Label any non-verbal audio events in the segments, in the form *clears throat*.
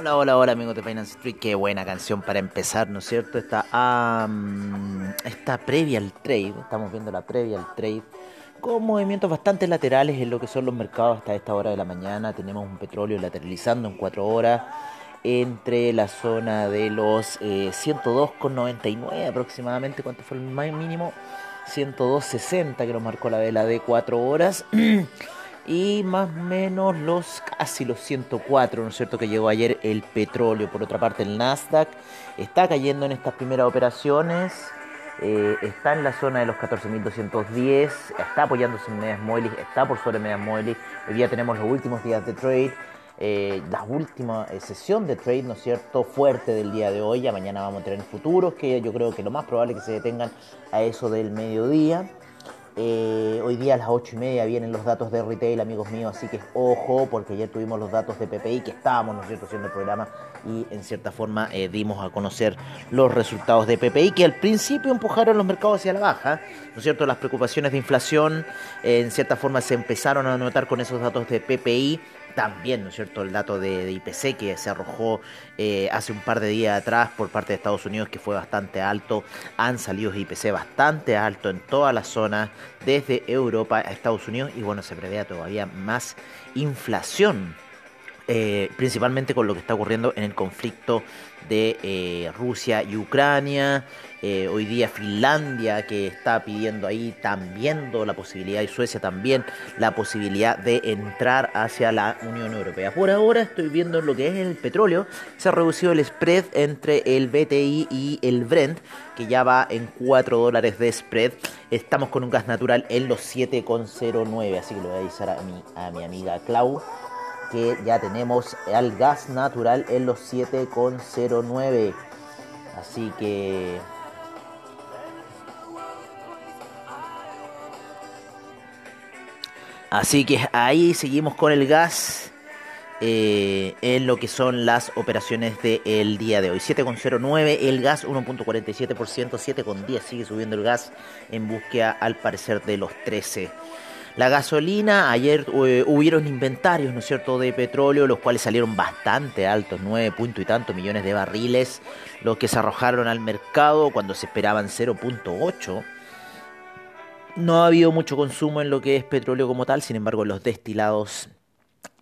Hola, hola, hola amigos de Finance Street, qué buena canción para empezar, ¿no es cierto? Esta, esta previa al trade, estamos viendo la previa al trade, con movimientos bastante laterales en lo que son los mercados hasta esta hora de la mañana. Tenemos un petróleo lateralizando en 4 horas entre la zona de los eh, 102,99 aproximadamente, ¿cuánto fue el mínimo? 102,60 que nos marcó la vela de 4 horas. *clears throat* y más o menos los casi los 104, ¿no es cierto?, que llegó ayer el petróleo. Por otra parte, el Nasdaq está cayendo en estas primeras operaciones, eh, está en la zona de los 14.210, está apoyándose en medias móviles, está por sobre medias móviles. Hoy día tenemos los últimos días de trade. Eh, la última eh, sesión de trade, ¿no es cierto?, fuerte del día de hoy. Ya mañana vamos a tener futuros que yo creo que lo más probable es que se detengan a eso del mediodía. Eh, hoy día a las 8 y media vienen los datos de retail, amigos míos, así que ojo, porque ayer tuvimos los datos de PPI que estábamos, ¿no haciendo el programa y en cierta forma eh, dimos a conocer los resultados de PPI que al principio empujaron los mercados hacia la baja, ¿no es cierto?, las preocupaciones de inflación eh, en cierta forma se empezaron a notar con esos datos de PPI también, ¿no es cierto?, el dato de, IPC que se arrojó eh, hace un par de días atrás por parte de Estados Unidos, que fue bastante alto. Han salido IPC bastante alto en toda la zona, desde Europa a Estados Unidos, y bueno, se prevé todavía más inflación. Eh, principalmente con lo que está ocurriendo en el conflicto de eh, Rusia y Ucrania. Eh, hoy día Finlandia que está pidiendo ahí también la posibilidad, y Suecia también, la posibilidad de entrar hacia la Unión Europea. Por ahora estoy viendo lo que es el petróleo. Se ha reducido el spread entre el BTI y el Brent, que ya va en 4 dólares de spread. Estamos con un gas natural en los 7,09, así que lo voy a avisar a mi, a mi amiga Clau que ya tenemos al gas natural en los 7,09. Así que... Así que ahí seguimos con el gas eh, en lo que son las operaciones del día de hoy. 7,09 el gas, 1.47%, 7,10 sigue subiendo el gas en búsqueda al parecer de los 13. La gasolina, ayer eh, hubieron inventarios, ¿no es cierto?, de petróleo, los cuales salieron bastante altos, 9 punto y tantos millones de barriles, los que se arrojaron al mercado cuando se esperaban 0.8. No ha habido mucho consumo en lo que es petróleo como tal, sin embargo, los destilados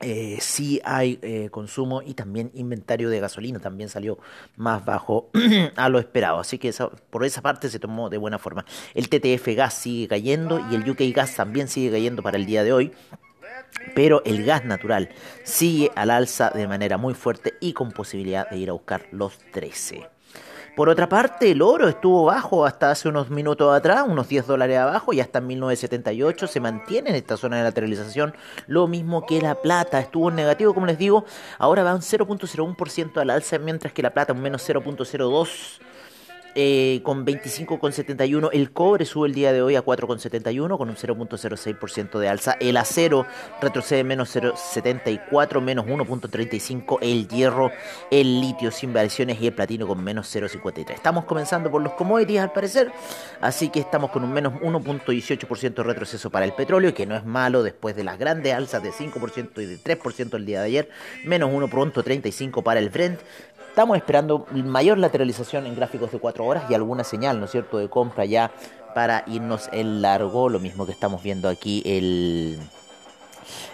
eh, sí hay eh, consumo y también inventario de gasolina también salió más bajo *clears throat* a lo esperado. Así que por esa parte se tomó de buena forma. El TTF gas sigue cayendo y el UK gas también sigue cayendo para el día de hoy. Pero el gas natural sigue al alza de manera muy fuerte y con posibilidad de ir a buscar los 13. Por otra parte, el oro estuvo bajo hasta hace unos minutos atrás, unos 10 dólares abajo, y hasta en 1978 se mantiene en esta zona de lateralización, lo mismo que la plata, estuvo en negativo, como les digo, ahora va un 0.01% al alza, mientras que la plata un menos 0.02%. Eh, con 25,71. El cobre sube el día de hoy a 4,71 con un 0.06% de alza. El acero retrocede menos 0.74, menos 1.35. El hierro, el litio sin variaciones y el platino con menos 0.53. Estamos comenzando por los commodities al parecer, así que estamos con un menos 1.18% de retroceso para el petróleo, que no es malo después de las grandes alzas de 5% y de 3% el día de ayer. Menos 1.35 para el Brent. Estamos esperando mayor lateralización en gráficos de 4 horas y alguna señal, ¿no es cierto?, de compra ya para irnos en largo, lo mismo que estamos viendo aquí el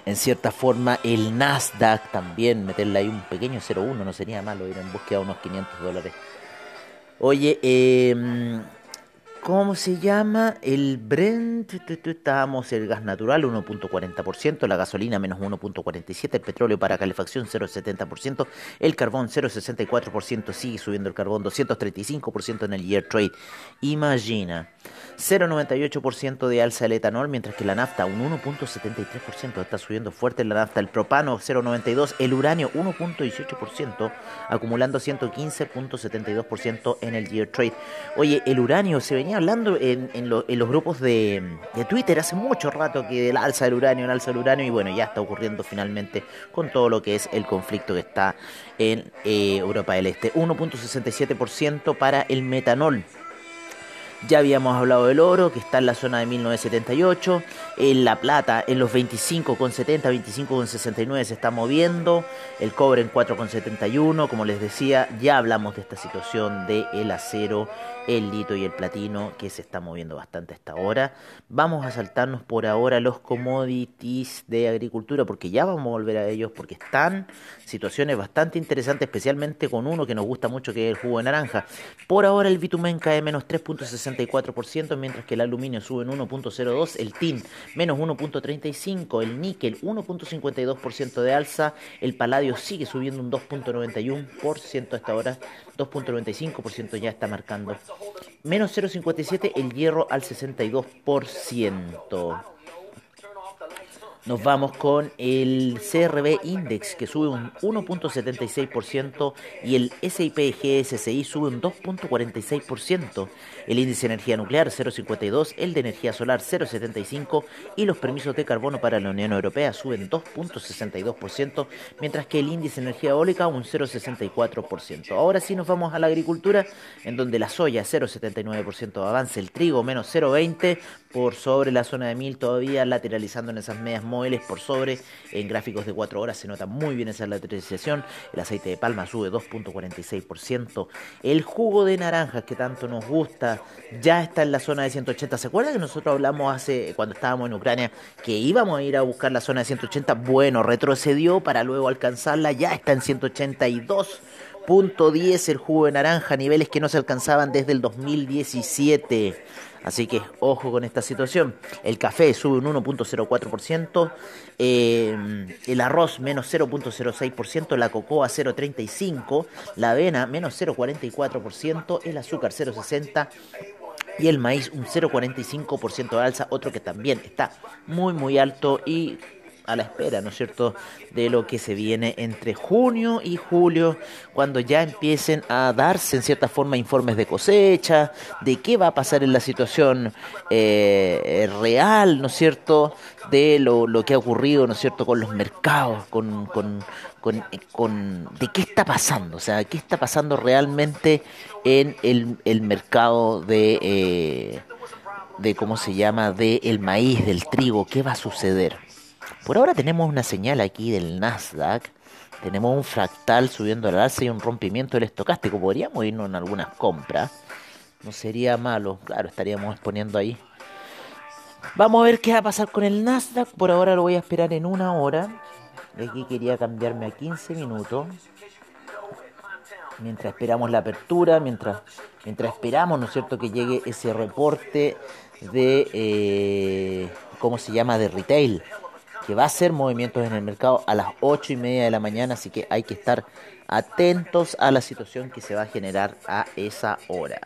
en cierta forma el Nasdaq también, meterle ahí un pequeño 0,1 no sería malo ir en búsqueda de unos 500 dólares. Oye, eh, ¿Cómo se llama? El Brent, estábamos el gas natural 1.40%, la gasolina menos 1.47%, el petróleo para calefacción 0.70%, el carbón 0.64%, sigue subiendo el carbón 235% en el year trade. Imagina, 0.98% de alza el etanol, mientras que la nafta un 1.73%, está subiendo fuerte la nafta, el propano 0.92%, el uranio 1.18%, acumulando 115.72% en el year trade. Oye, el uranio se venía hablando en, los grupos de, Twitter hace mucho rato que el alza del uranio, el alza del uranio, y bueno, ya está ocurriendo finalmente con todo lo que es el conflicto que está en eh, Europa del Este. 1.67% para el metanol. Ya habíamos hablado del oro, que está en la zona de 1978. En la plata en los 25,70, 25,69 se está moviendo. El cobre en 4,71. Como les decía, ya hablamos de esta situación de el acero, el lito y el platino que se está moviendo bastante hasta ahora. Vamos a saltarnos por ahora los commodities de agricultura porque ya vamos a volver a ellos porque están situaciones bastante interesantes, especialmente con uno que nos gusta mucho que es el jugo de naranja. Por ahora el bitumen cae menos 3.64%, mientras que el aluminio sube en 1.02%, el tin menos 1.35%, el níquel 1.52% de alza, el paladio sigue subiendo un 2.91% hasta ahora, 2.95% ya está marcando. Menos 0.57 el hierro al 62%. Nos vamos con el CRB Index que sube un 1.76% y el SIP GSCI sube un 2.46%. El índice de energía nuclear 0.52, el de energía solar 0.75 y los permisos de carbono para la Unión Europea suben 2.62%, mientras que el índice de energía eólica un 0.64%. Ahora sí nos vamos a la agricultura, en donde la soya 0.79% de avance, el trigo menos 0.20 por sobre la zona de 1000 todavía lateralizando en esas medias móviles por sobre. En gráficos de 4 horas se nota muy bien esa lateralización. El aceite de palma sube 2.46%. El jugo de naranjas que tanto nos gusta ya está en la zona de 180. ¿Se acuerdan que nosotros hablamos hace cuando estábamos en Ucrania que íbamos a ir a buscar la zona de 180? Bueno, retrocedió para luego alcanzarla. Ya está en 182.10 el jugo de naranja, niveles que no se alcanzaban desde el 2017. Así que ojo con esta situación. El café sube un 1.04%, eh, el arroz menos 0.06%, la cocoa 0.35%, la avena menos 0.44%, el azúcar 0.60% y el maíz un 0,45% de alza, otro que también está muy muy alto y a la espera, ¿no es cierto?, de lo que se viene entre junio y julio, cuando ya empiecen a darse en cierta forma informes de cosecha, de qué va a pasar en la situación eh, real, ¿no es cierto?, de lo, lo, que ha ocurrido, ¿no es cierto?, con los mercados, con, con, con, de qué está pasando, o sea, qué está pasando realmente en el, el mercado de... Eh, de cómo se llama, de el maíz, del trigo, qué va a suceder. Por ahora tenemos una señal aquí del Nasdaq. Tenemos un fractal subiendo al alza y un rompimiento del estocástico. Podríamos irnos en algunas compras. No sería malo. Claro, estaríamos exponiendo ahí. Vamos a ver qué va a pasar con el Nasdaq. Por ahora lo voy a esperar en una hora. De aquí quería cambiarme a 15 minutos. Mientras esperamos la apertura, mientras, mientras esperamos, ¿no es cierto?, que llegue ese reporte de, eh, ¿cómo se llama?, de retail que va a hacer movimientos en el mercado a las 8 y media de la mañana, así que hay que estar atentos a la situación que se va a generar a esa hora.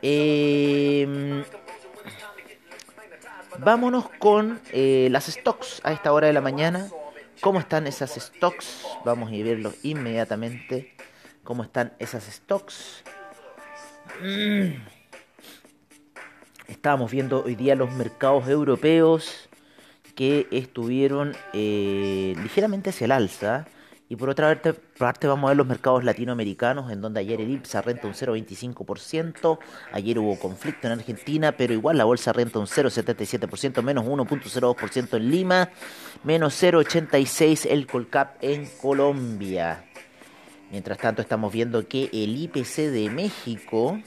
Em, vámonos con eh, las stocks a esta hora de la mañana. ¿Cómo están esas stocks? Vamos a verlos inmediatamente. ¿Cómo están esas stocks? Mm. Estábamos viendo hoy día los mercados europeos que estuvieron eh, ligeramente hacia el alza. Y por otra parte vamos a ver los mercados latinoamericanos, en donde ayer el IPSA renta un 0,25%, ayer hubo conflicto en Argentina, pero igual la bolsa renta un 0,77%, menos 1,02% en Lima, menos 0,86% el Colcap en Colombia. Mientras tanto estamos viendo que el IPC de México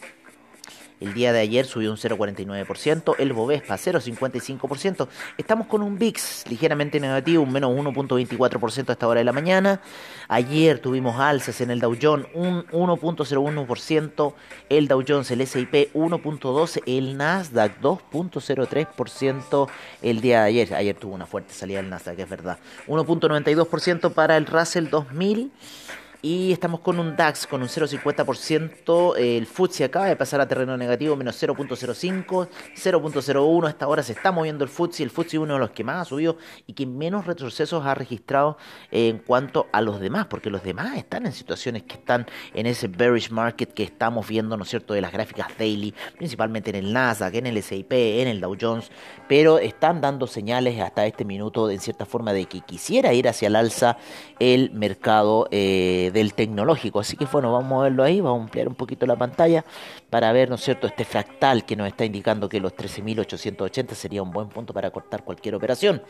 el día de ayer subió un 0,49%, el Bovespa 0,55%. Estamos con un VIX ligeramente negativo, un menos 1,24% a esta hora de la mañana. Ayer tuvimos alzas en el Dow Jones, un 1,01%, el Dow Jones, el S&P 1,12%, el Nasdaq 2,03% el día de ayer. Ayer tuvo una fuerte salida el Nasdaq, es verdad. 1,92% para el Russell 2000. Y estamos con un DAX con un 0,50%. El FTSE acaba de pasar a terreno negativo, menos 0,05, 0,01. Hasta ahora se está moviendo el FTSE. El FTSE es uno de los que más ha subido y que menos retrocesos ha registrado en cuanto a los demás, porque los demás están en situaciones que están en ese bearish market que estamos viendo, ¿no es cierto?, de las gráficas daily, principalmente en el Nasdaq, en el SIP, en el Dow Jones, pero están dando señales hasta este minuto, en cierta forma, de que quisiera ir hacia el alza el mercado. Eh, del tecnológico. Así que bueno, vamos a verlo ahí, vamos a ampliar un poquito la pantalla para ver, ¿no es cierto?, este fractal que nos está indicando que los 13.880 sería un buen punto para cortar cualquier operación.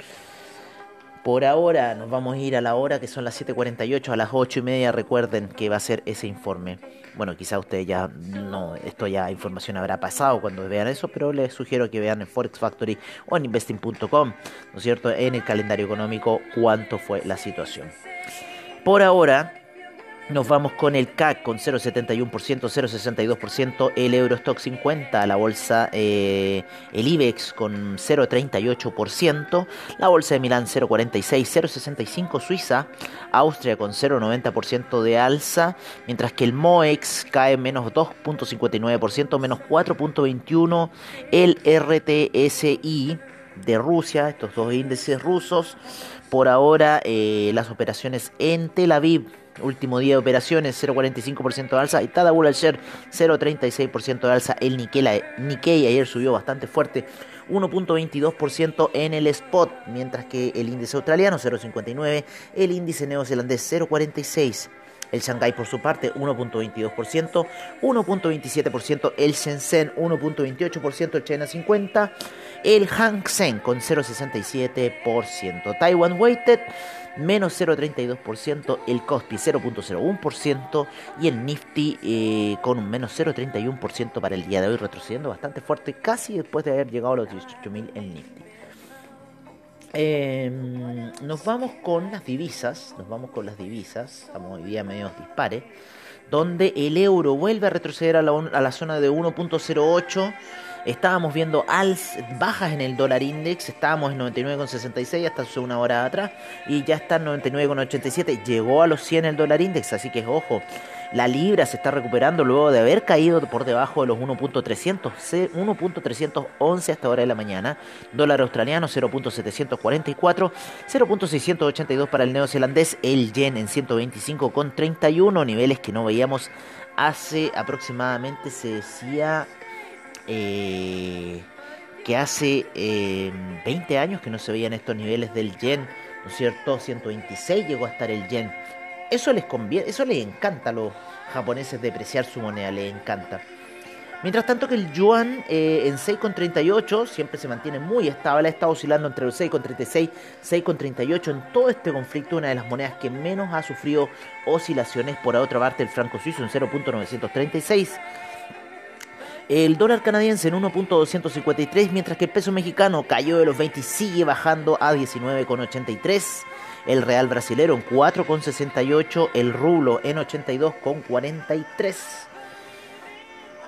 Por ahora nos vamos a ir a la hora que son las 7.48, a las 8 y media recuerden que va a ser ese informe. Bueno, quizá ustedes ya no, esto ya información habrá pasado cuando vean eso, pero les sugiero que vean en Forex Factory o en investing.com, ¿no es cierto?, en el calendario económico cuánto fue la situación. Por ahora, nos vamos con el CAC con 0,71%, 0,62%, el Eurostock 50, la bolsa, eh, el IBEX con 0,38%, la bolsa de Milán 0,46, 0,65 Suiza, Austria con 0,90% de alza, mientras que el MOEX cae menos 2,59%, menos 4,21%, el RTSI de Rusia, estos dos índices rusos, por ahora eh, las operaciones en Tel Aviv Último día de operaciones, 0,45% de alza. Y Tadabul al share, 0,36% de alza. El Nikkei, ayer subió bastante fuerte, 1.22% en el spot, mientras que el índice australiano 0.59, el índice neozelandés 0.46. El Shanghai por su parte 1.22%, 1.27% el Shenzhen 1.28%, el China 50, el Hang Seng con 0.67%, Taiwan Weighted menos 0,32%, el Kospi 0,01% y el Nifty eh, con un menos 0,31% para el día de hoy, retrocediendo bastante fuerte, casi después de haber llegado a los 18.000 en Nifty. Em, nos vamos con las divisas, nos vamos con las divisas, estamos hoy día medio dispares, donde el euro vuelve a retroceder a la, a la zona de 1.08 Estábamos viendo bajas en el dólar index, estábamos en 99,66 hasta hace una hora atrás y ya está en 99,87. Llegó a los 100 el dólar index, así que ojo, la libra se está recuperando luego de haber caído por debajo de los 1.300, 1.311 hasta hora de la mañana. Dólar australiano 0.744, 0.682 para el neozelandés, el yen en 125,31, niveles que no veíamos hace aproximadamente, se decía eh, que hace 20 eh, años que no se veían estos niveles del yen, ¿no es cierto? 126 llegó a estar el yen. Eso les conviene, eso les encanta a los japoneses depreciar su moneda, les encanta. Mientras tanto que el yuan eh, en 6,38 siempre se mantiene muy estable, ha estado oscilando entre los 6,36, 6,38 en todo este conflicto, una de las monedas que menos ha sufrido oscilaciones. Por otra parte, el franco suizo en 0.936 el dólar canadiense en 1.253, mientras que el peso mexicano cayó de los 20 y sigue bajando a 19,83. El real brasilero en 4,68. El rublo en 82,43.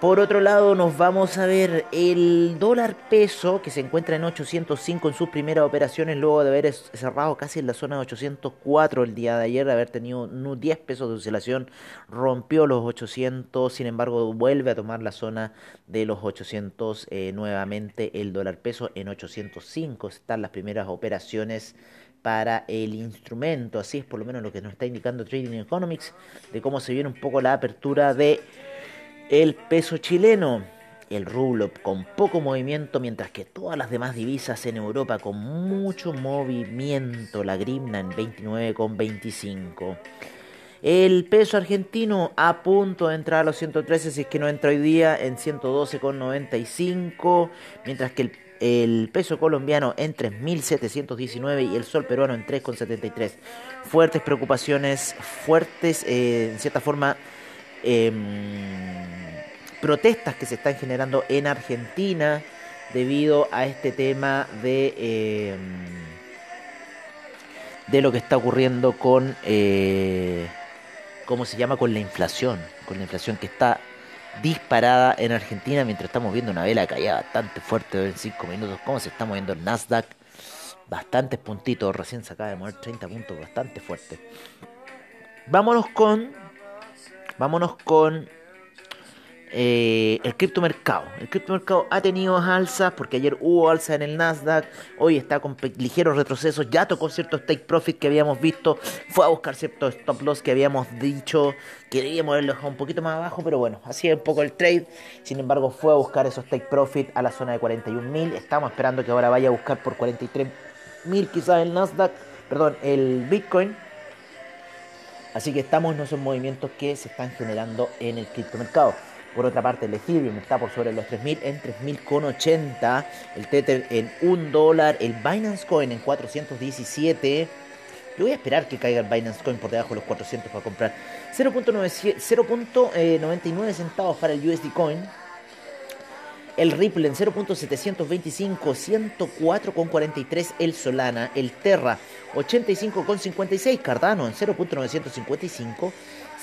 Por otro lado, nos vamos a ver el dólar peso que se encuentra en 805 en sus primeras operaciones luego de haber cerrado casi en la zona de 804 el día de ayer, de haber tenido 10 pesos de oscilación, rompió los 800, sin embargo vuelve a tomar la zona de los 800 eh, nuevamente el dólar peso en 805, están las primeras operaciones para el instrumento, así es por lo menos lo que nos está indicando Trading Economics de cómo se viene un poco la apertura de el peso chileno, el rublo con poco movimiento, mientras que todas las demás divisas en Europa con mucho movimiento, la grimna en 29,25. El peso argentino a punto de entrar a los 113, si es que no entra hoy día, en 112,95, mientras que el, peso colombiano en 3.719 y el sol peruano en 3,73. Fuertes preocupaciones, fuertes, eh, en cierta forma, Em, protestas que se están generando en Argentina debido a este tema de, em, de lo que está ocurriendo con, eh, ¿cómo se llama? Con la inflación, con la inflación que está disparada en Argentina mientras estamos viendo una vela caída bastante fuerte en 5 minutos, cómo se está moviendo el Nasdaq, bastantes puntitos, recién se acaba de mover 30 puntos, bastante fuerte. Vámonos con Vámonos con eh, el criptomercado. El criptomercado ha tenido alzas porque ayer hubo alza en el Nasdaq, hoy está con ligeros retrocesos, ya tocó ciertos take profit que habíamos visto, fue a buscar ciertos stop loss que habíamos dicho que debíamos haberlo dejado un poquito más abajo, pero bueno, así es un poco el trade. Sin embargo, fue a buscar esos take profit a la zona de 41.000. Estamos esperando que ahora vaya a buscar por 43.000 quizás el Nasdaq, perdón, el Bitcoin Así que estamos en esos movimientos que se están generando en el criptomercado. Por otra parte, el Ethereum está por sobre los 3.000 en 3.080. El Tether en 1 dólar. El Binance Coin en 417. Yo voy a esperar que caiga el Binance Coin por debajo de los 400 para comprar. 0.99 eh, centavos para el USD Coin. El Ripple en 0.725, 104.43 el Solana, el Terra 85.56, Cardano en 0.955,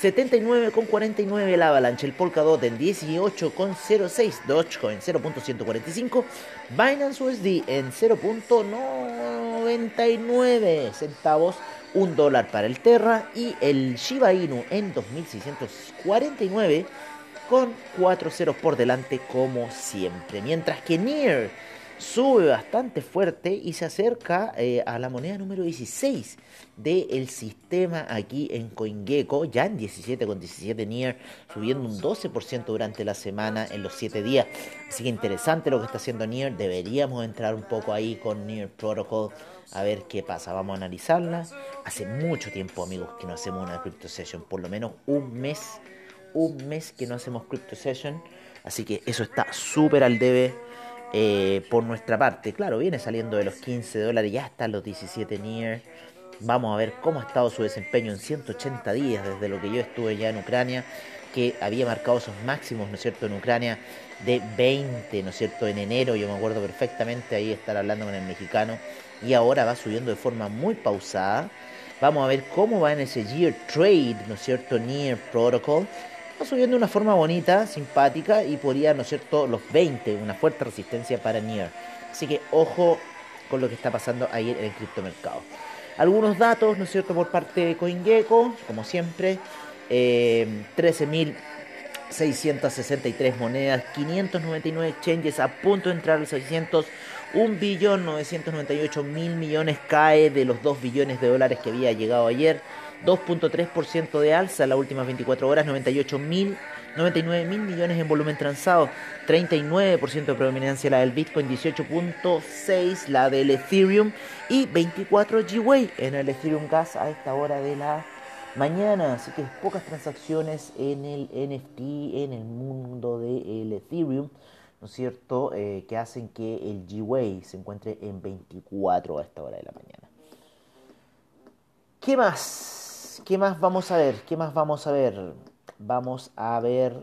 79,49 el Avalanche, el Polkadot en 18,06, Dogecoin 0.145, Binance USD en 0.99 centavos, un dólar para el Terra y el Shiba Inu en 2649 con 4 ceros por delante como siempre. Mientras que Near sube bastante fuerte y se acerca eh, a la moneda número 16 del sistema aquí en CoinGecko, ya en 17,17 Near, subiendo un 12% durante la semana en los 7 días. Así que interesante lo que está haciendo Near, deberíamos entrar un poco ahí con Near Protocol a ver qué pasa, vamos a analizarla. Hace mucho tiempo amigos que no hacemos una crypto session, por lo menos un mes, un mes que no hacemos crypto session, así que eso está súper al debe eh, por nuestra parte. Claro, viene saliendo de los 15 dólares, ya está los 17 near. Vamos a ver cómo ha estado su desempeño en 180 días desde lo que yo estuve ya en Ucrania, que había marcado esos máximos, ¿no es cierto?, en Ucrania de 20, ¿no es cierto?, en enero, yo me acuerdo perfectamente ahí estar hablando con el mexicano, y ahora va subiendo de forma muy pausada. Vamos a ver cómo va en ese Year Trade, ¿no es cierto?, Near Protocol va subiendo de una forma bonita, simpática y podría, ¿no es cierto?, los 20, una fuerte resistencia para Near. Así que ojo con lo que está pasando ahí en el criptomercado. Algunos datos, ¿no es cierto?, por parte de CoinGecko, como siempre, eh, 13.663 monedas, 599 exchanges a punto de entrar a los 600, 1.998.000 millones cae de los 2 billones de dólares que había llegado ayer. 2.3% de alza en las últimas 24 horas, 98 mil 99 mil millones en volumen transado, 39% de predominancia la del Bitcoin, 18.6 la del Ethereum y 24 G-Way en el Ethereum Gas a esta hora de la mañana. Así que pocas transacciones en el NFT, en el mundo del Ethereum, ¿no es cierto? Eh, que hacen que el G-Way se encuentre en 24 a esta hora de la mañana. ¿Qué más? ¿Qué más vamos a ver? ¿Qué más vamos a ver? Vamos a ver...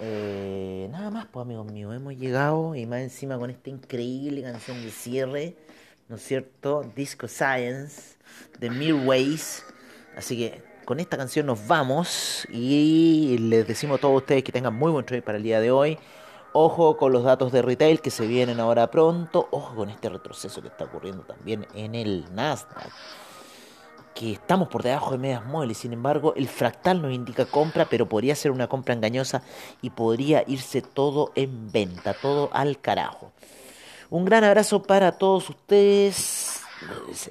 Eh, nada más, pues amigos míos, hemos llegado y más encima con esta increíble canción de cierre, ¿no es cierto? Disco Science de Mirways. Así que con esta canción nos vamos y les decimos a todos ustedes que tengan muy buen trade para el día de hoy. Ojo con los datos de retail que se vienen ahora pronto. Ojo con este retroceso que está ocurriendo también en el Nasdaq que estamos por debajo de medias móviles. Sin embargo, el fractal nos indica compra, pero podría ser una compra engañosa y podría irse todo en venta, todo al carajo. Un gran abrazo para todos ustedes.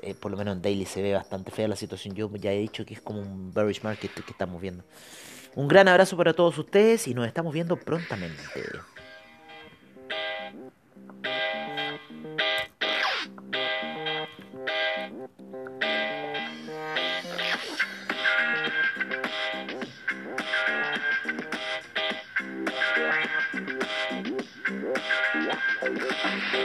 Eh, por lo menos en Daily se ve bastante fea la situación. Yo ya he dicho que es como un bearish market que estamos viendo. Un gran abrazo para todos ustedes y nos estamos viendo prontamente.